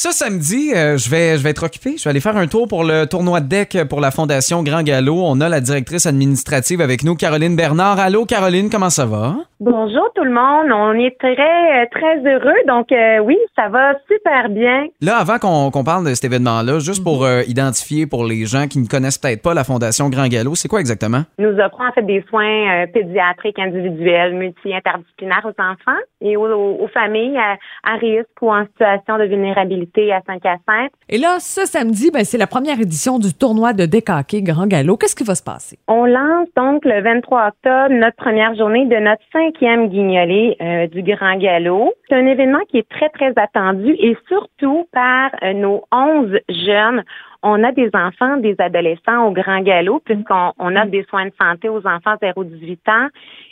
Ce samedi, euh, je, vais, je vais être occupé. Je vais aller faire un tour pour le tournoi de deck pour la Fondation Grand Galop. On a la directrice administrative avec nous, Caroline Bernard. Allô, Caroline, comment ça va? Bonjour tout le monde. On est très, euh, très heureux. Donc, euh, oui, ça va super bien. Là, avant qu'on parle de cet événement-là, juste pour euh, identifier pour les gens qui ne connaissent peut-être pas la Fondation Grand Galop, c'est quoi exactement? Nous offrons en fait des soins pédiatriques individuels, multi-interdisciplinaires aux enfants et aux familles à, à risque ou en situation de vulnérabilité à 5 à 5. Et là, ce samedi, ben, c'est la première édition du tournoi de hockey Grand Galop. Qu'est-ce qui va se passer? On lance donc le 23 octobre notre première journée de notre cinquième guignolée euh, du Grand Galop. C'est un événement qui est très, très attendu et surtout par euh, nos 11 jeunes. On a des enfants, des adolescents au Grand Galop puisqu'on on offre des soins de santé aux enfants 0-18 ans.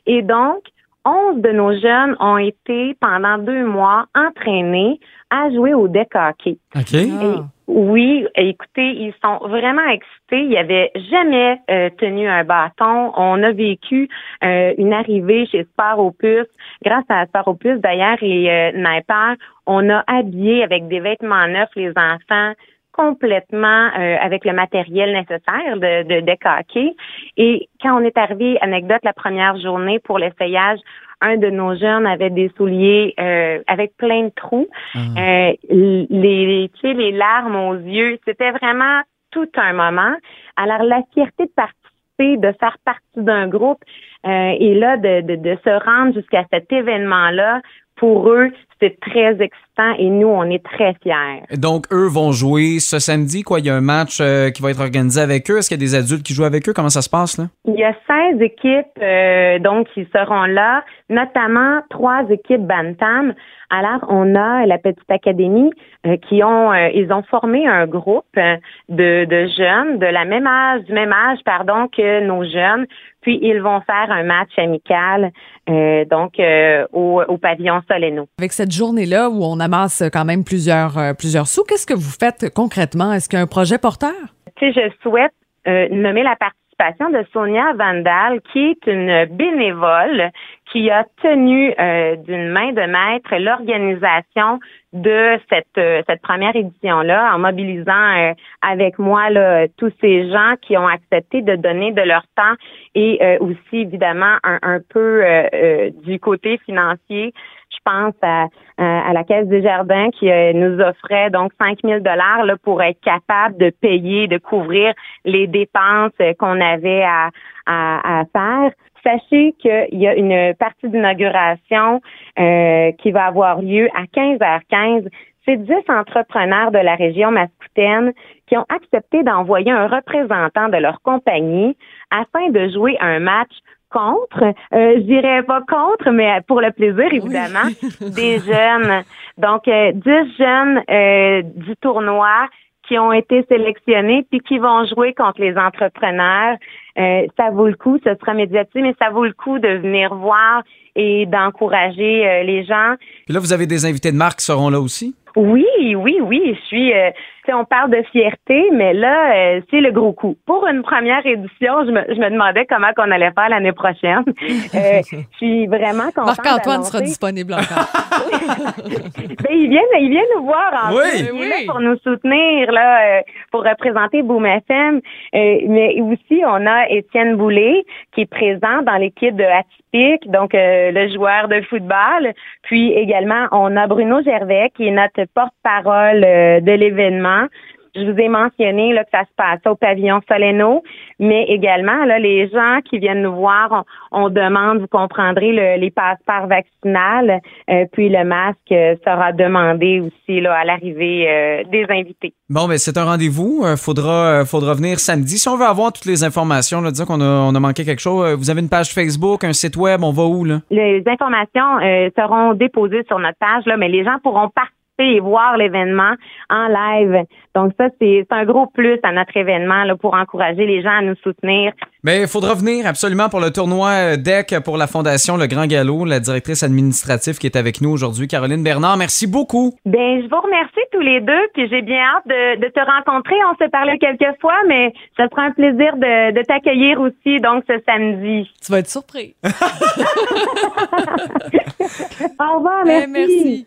Et donc, 11 de nos jeunes ont été pendant deux mois entraînés à jouer au deck hockey. OK. Et oui, écoutez, ils sont vraiment excités. Ils n'avaient jamais euh, tenu un bâton. On a vécu euh, une arrivée chez Sport Opus. Grâce à Sport Opus, d'ailleurs, et euh, Sniper, on a habillé avec des vêtements neufs les enfants complètement euh, avec le matériel nécessaire de, de. Et quand on est arrivé, anecdote, la première journée pour l'essayage, un de nos jeunes avait des souliers euh, avec plein de trous. Euh, les, tu sais, les larmes aux yeux, c'était vraiment tout un moment. Alors, la fierté de participer, de faire partie d'un groupe euh, et là, de, de, de se rendre jusqu'à cet événement-là, pour eux, c'est très excitant et nous, on est très fiers. Donc, eux vont jouer ce samedi, quoi. Il y a un match euh, qui va être organisé avec eux. Est-ce qu'il y a des adultes qui jouent avec eux? Comment ça se passe, là? Il y a 16 équipes euh, donc qui seront là, notamment trois équipes Bantam. Alors, on a la petite académie euh, qui ont euh, ils ont formé un groupe euh, de, de jeunes de la même âge, du même âge, pardon, que nos jeunes. Puis ils vont faire un match amical euh, donc euh, au, au pavillon Soleno. Avec cette journée-là où on amasse quand même plusieurs, euh, plusieurs sous, qu'est-ce que vous faites concrètement? Est-ce qu'il y a un projet porteur? Tu sais, je souhaite euh, nommer la participation de Sonia Vandal, qui est une bénévole qui a tenu euh, d'une main de maître l'organisation de cette euh, cette première édition-là, en mobilisant euh, avec moi là, tous ces gens qui ont accepté de donner de leur temps et euh, aussi évidemment un, un peu euh, euh, du côté financier. Je pense à, à, à la Caisse des Jardins qui nous offrait donc 5 000 dollars pour être capable de payer, de couvrir les dépenses qu'on avait à, à, à faire. Sachez qu'il y a une partie d'inauguration euh, qui va avoir lieu à 15h15. C'est 10 entrepreneurs de la région mascoutaine qui ont accepté d'envoyer un représentant de leur compagnie afin de jouer un match contre, euh, je dirais pas contre, mais pour le plaisir, évidemment, des jeunes. Donc, euh, 10 jeunes euh, du tournoi qui ont été sélectionnés puis qui vont jouer contre les entrepreneurs. Euh, ça vaut le coup, ce sera médiatisé, mais ça vaut le coup de venir voir et d'encourager euh, les gens. Puis là, vous avez des invités de marque qui seront là aussi? Oui, oui, oui, je suis. euh, on parle de fierté, mais là, euh, c'est le gros coup. Pour une première édition, je me, je me demandais comment qu'on allait faire l'année prochaine. Euh, je suis vraiment contente. Marc-Antoine sera disponible encore. Ben, il vient, il vient nous voir en Oui. plus. Il est là pour nous soutenir, là, euh, pour représenter Boom FM. Euh, mais aussi, on a Étienne Boulay qui est présent dans l'équipe de Atypique, donc euh, le joueur de football. Puis également, on a Bruno Gervais qui est notre porte-parole euh, de l'événement. Je vous ai mentionné là, que ça se passe au pavillon Soleno, mais également là, les gens qui viennent nous voir, on, on demande, vous comprendrez, le- les passeports vaccinales, euh, puis le masque euh, sera demandé aussi là, à l'arrivée euh, des invités. Bon, ben c'est un rendez-vous. Euh, faudra, faudra venir samedi. Si on veut avoir toutes les informations, là, disons qu'on a, on a manqué quelque chose, vous avez une page Facebook, un site web, on va où, là? Les informations euh, seront déposées sur notre page, là, mais les gens pourront participer et voir l'événement en live. Donc ça, c'est un gros plus à notre événement là, pour encourager les gens à nous soutenir. Mais il faudra venir absolument pour le tournoi DEC pour la Fondation Le Grand Galop, la directrice administrative qui est avec nous aujourd'hui, Caroline Bernard. Merci beaucoup. Ben, je vous remercie tous les deux, puis j'ai bien hâte de, de te rencontrer. On s'est parlé quelques fois, mais ça sera un plaisir de, de t'accueillir aussi, donc ce samedi. tu vas être surpris. Au revoir, Eh, merci. merci.